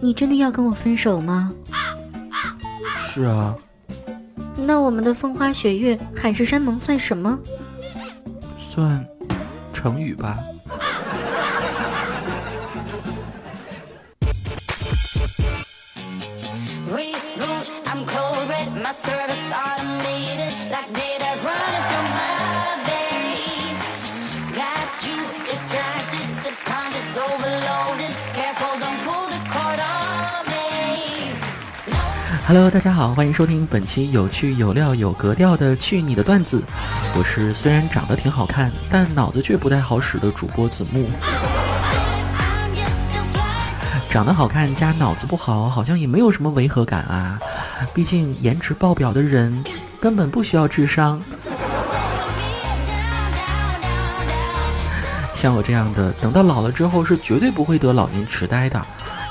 你真的要跟我分手吗？是啊。那我们的风花雪月、海誓山盟算什么？算成语吧。Hello，大家好，欢迎收听本期有趣有料有格调的去你的段子。我是虽然长得挺好看，但脑子却不太好使的主播子木。长得好看加脑子不好，好像也没有什么违和感啊。毕竟颜值爆表的人根本不需要智商。像我这样的，等到老了之后是绝对不会得老年痴呆的。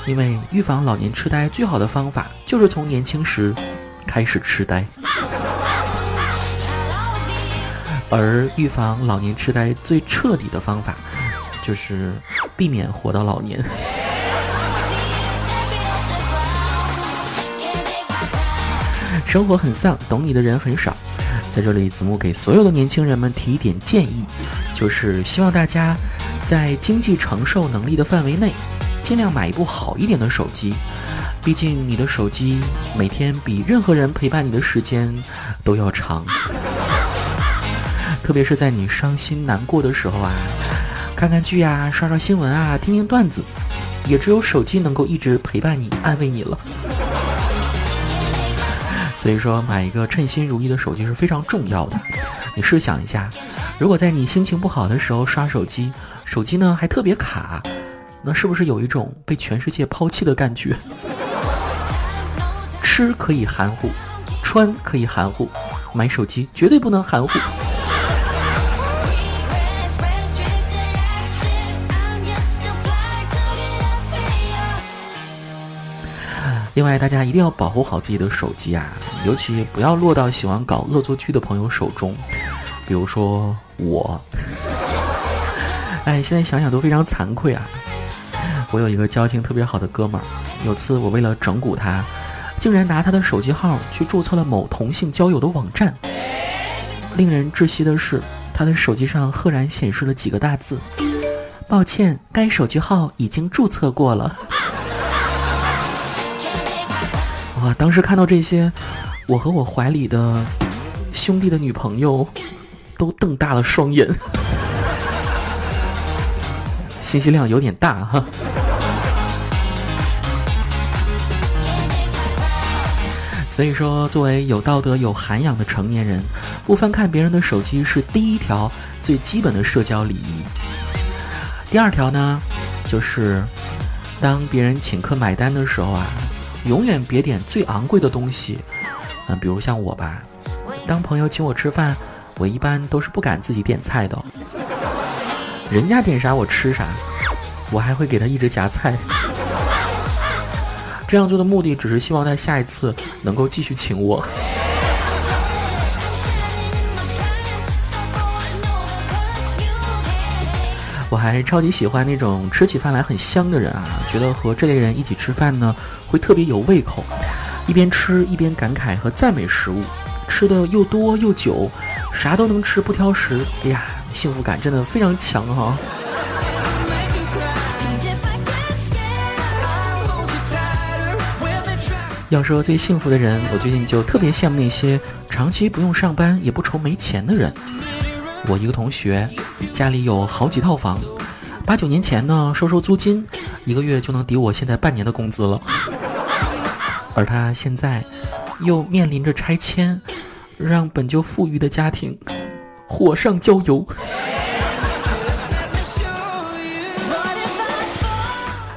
因为预防老年痴呆最好的方法就是从年轻时开始痴呆，而预防老年痴呆最彻底的方法就是避免活到老年。生活很丧，懂你的人很少。在这里，子木给所有的年轻人们提一点建议，就是希望大家在经济承受能力的范围内。尽量买一部好一点的手机，毕竟你的手机每天比任何人陪伴你的时间都要长。特别是在你伤心难过的时候啊，看看剧啊，刷刷新闻啊，听听段子，也只有手机能够一直陪伴你、安慰你了。所以说，买一个称心如意的手机是非常重要的。你试想一下，如果在你心情不好的时候刷手机，手机呢还特别卡。那是不是有一种被全世界抛弃的感觉？吃可以含糊，穿可以含糊，买手机绝对不能含糊。另外，大家一定要保护好自己的手机啊，尤其不要落到喜欢搞恶作剧的朋友手中，比如说我。哎，现在想想都非常惭愧啊。我有一个交情特别好的哥们儿，有次我为了整蛊他，竟然拿他的手机号去注册了某同性交友的网站。令人窒息的是，他的手机上赫然显示了几个大字：“抱歉，该手机号已经注册过了。”哇！当时看到这些，我和我怀里的兄弟的女朋友都瞪大了双眼，信息量有点大哈。所以说，作为有道德、有涵养的成年人，不翻看别人的手机是第一条最基本的社交礼仪。第二条呢，就是当别人请客买单的时候啊，永远别点最昂贵的东西。嗯，比如像我吧，当朋友请我吃饭，我一般都是不敢自己点菜的。人家点啥我吃啥，我还会给他一直夹菜。这样做的目的只是希望他下一次能够继续请我。我还是超级喜欢那种吃起饭来很香的人啊，觉得和这类人一起吃饭呢，会特别有胃口，一边吃一边感慨和赞美食物，吃的又多又久，啥都能吃不挑食，哎呀，幸福感真的非常强哈。要说最幸福的人，我最近就特别羡慕那些长期不用上班也不愁没钱的人。我一个同学家里有好几套房，八九年前呢收收租金，一个月就能抵我现在半年的工资了。而他现在又面临着拆迁，让本就富裕的家庭火上浇油。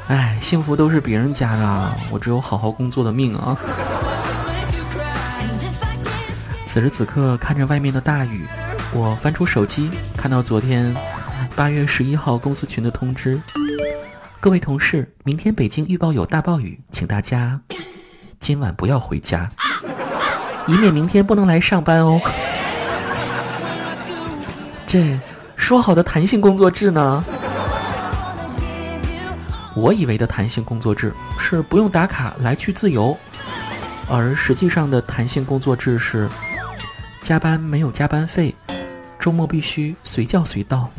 哎，幸福都是别人家的，我只有好好工作的命啊！此时此刻，看着外面的大雨，我翻出手机，看到昨天八月十一号公司群的通知：各位同事，明天北京预报有大暴雨，请大家今晚不要回家，以免明天不能来上班哦。这说好的弹性工作制呢？我以为的弹性工作制是不用打卡，来去自由，而实际上的弹性工作制是加班没有加班费，周末必须随叫随到。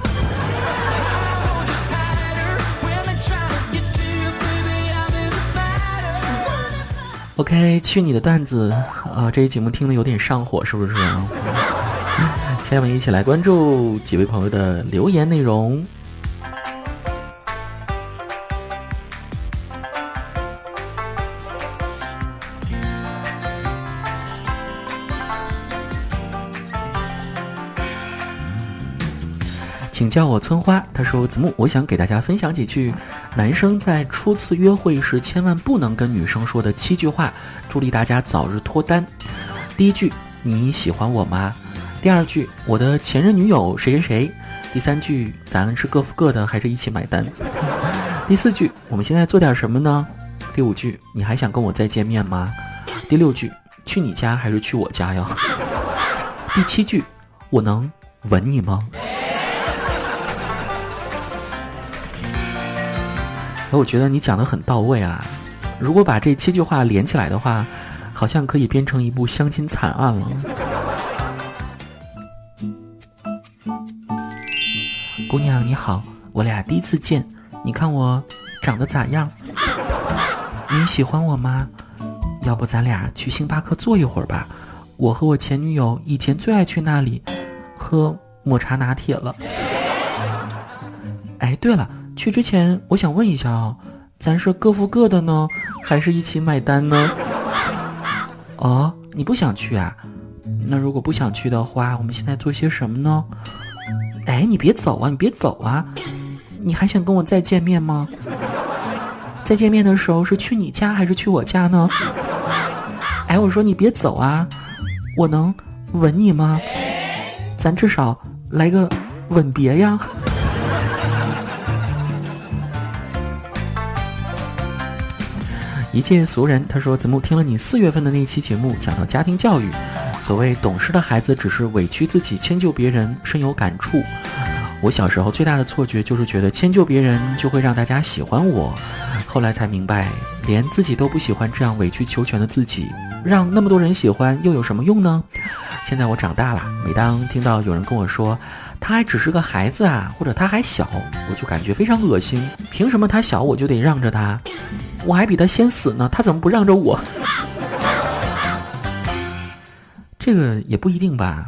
OK，去你的段子啊！这一节目听的有点上火，是不是？下面一起来关注几位朋友的留言内容。请叫我村花。他说：“子木，我想给大家分享几句男生在初次约会时千万不能跟女生说的七句话，助力大家早日脱单。第一句，你喜欢我吗？第二句，我的前任女友谁谁谁？第三句，咱是各付各的，还是一起买单？第四句，我们现在做点什么呢？第五句，你还想跟我再见面吗？第六句，去你家还是去我家呀？第七句，我能吻你吗？”我觉得你讲的很到位啊！如果把这七句话连起来的话，好像可以编成一部相亲惨案了。姑娘你好，我俩第一次见，你看我长得咋样？你喜欢我吗？要不咱俩去星巴克坐一会儿吧？我和我前女友以前最爱去那里喝抹茶拿铁了。哎，对了。去之前，我想问一下啊，咱是各付各的呢，还是一起买单呢？哦，你不想去啊？那如果不想去的话，我们现在做些什么呢？哎，你别走啊，你别走啊！你还想跟我再见面吗？再见面的时候是去你家还是去我家呢？哎，我说你别走啊，我能吻你吗？咱至少来个吻别呀！一介俗人，他说：“子木听了你四月份的那期节目，讲到家庭教育，所谓懂事的孩子只是委屈自己，迁就别人，深有感触。我小时候最大的错觉就是觉得迁就别人就会让大家喜欢我，后来才明白，连自己都不喜欢这样委曲求全的自己，让那么多人喜欢又有什么用呢？现在我长大了，每当听到有人跟我说他还只是个孩子啊，或者他还小，我就感觉非常恶心。凭什么他小我就得让着他？”我还比他先死呢，他怎么不让着我？这个也不一定吧，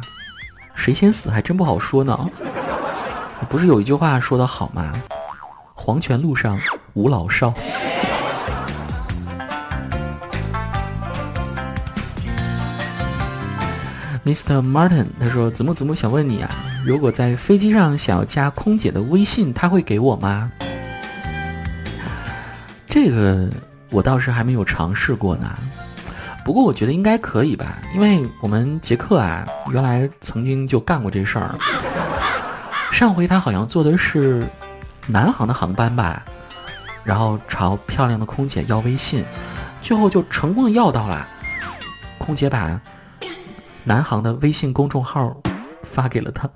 谁先死还真不好说呢。不是有一句话说的好吗？黄泉路上无老少。Mr. Martin，他说：“子木子木想问你啊，如果在飞机上想要加空姐的微信，他会给我吗？”这个我倒是还没有尝试过呢，不过我觉得应该可以吧，因为我们杰克啊，原来曾经就干过这事儿。上回他好像坐的是南航的航班吧，然后朝漂亮的空姐要微信，最后就成功的要到了，空姐把南航的微信公众号发给了他。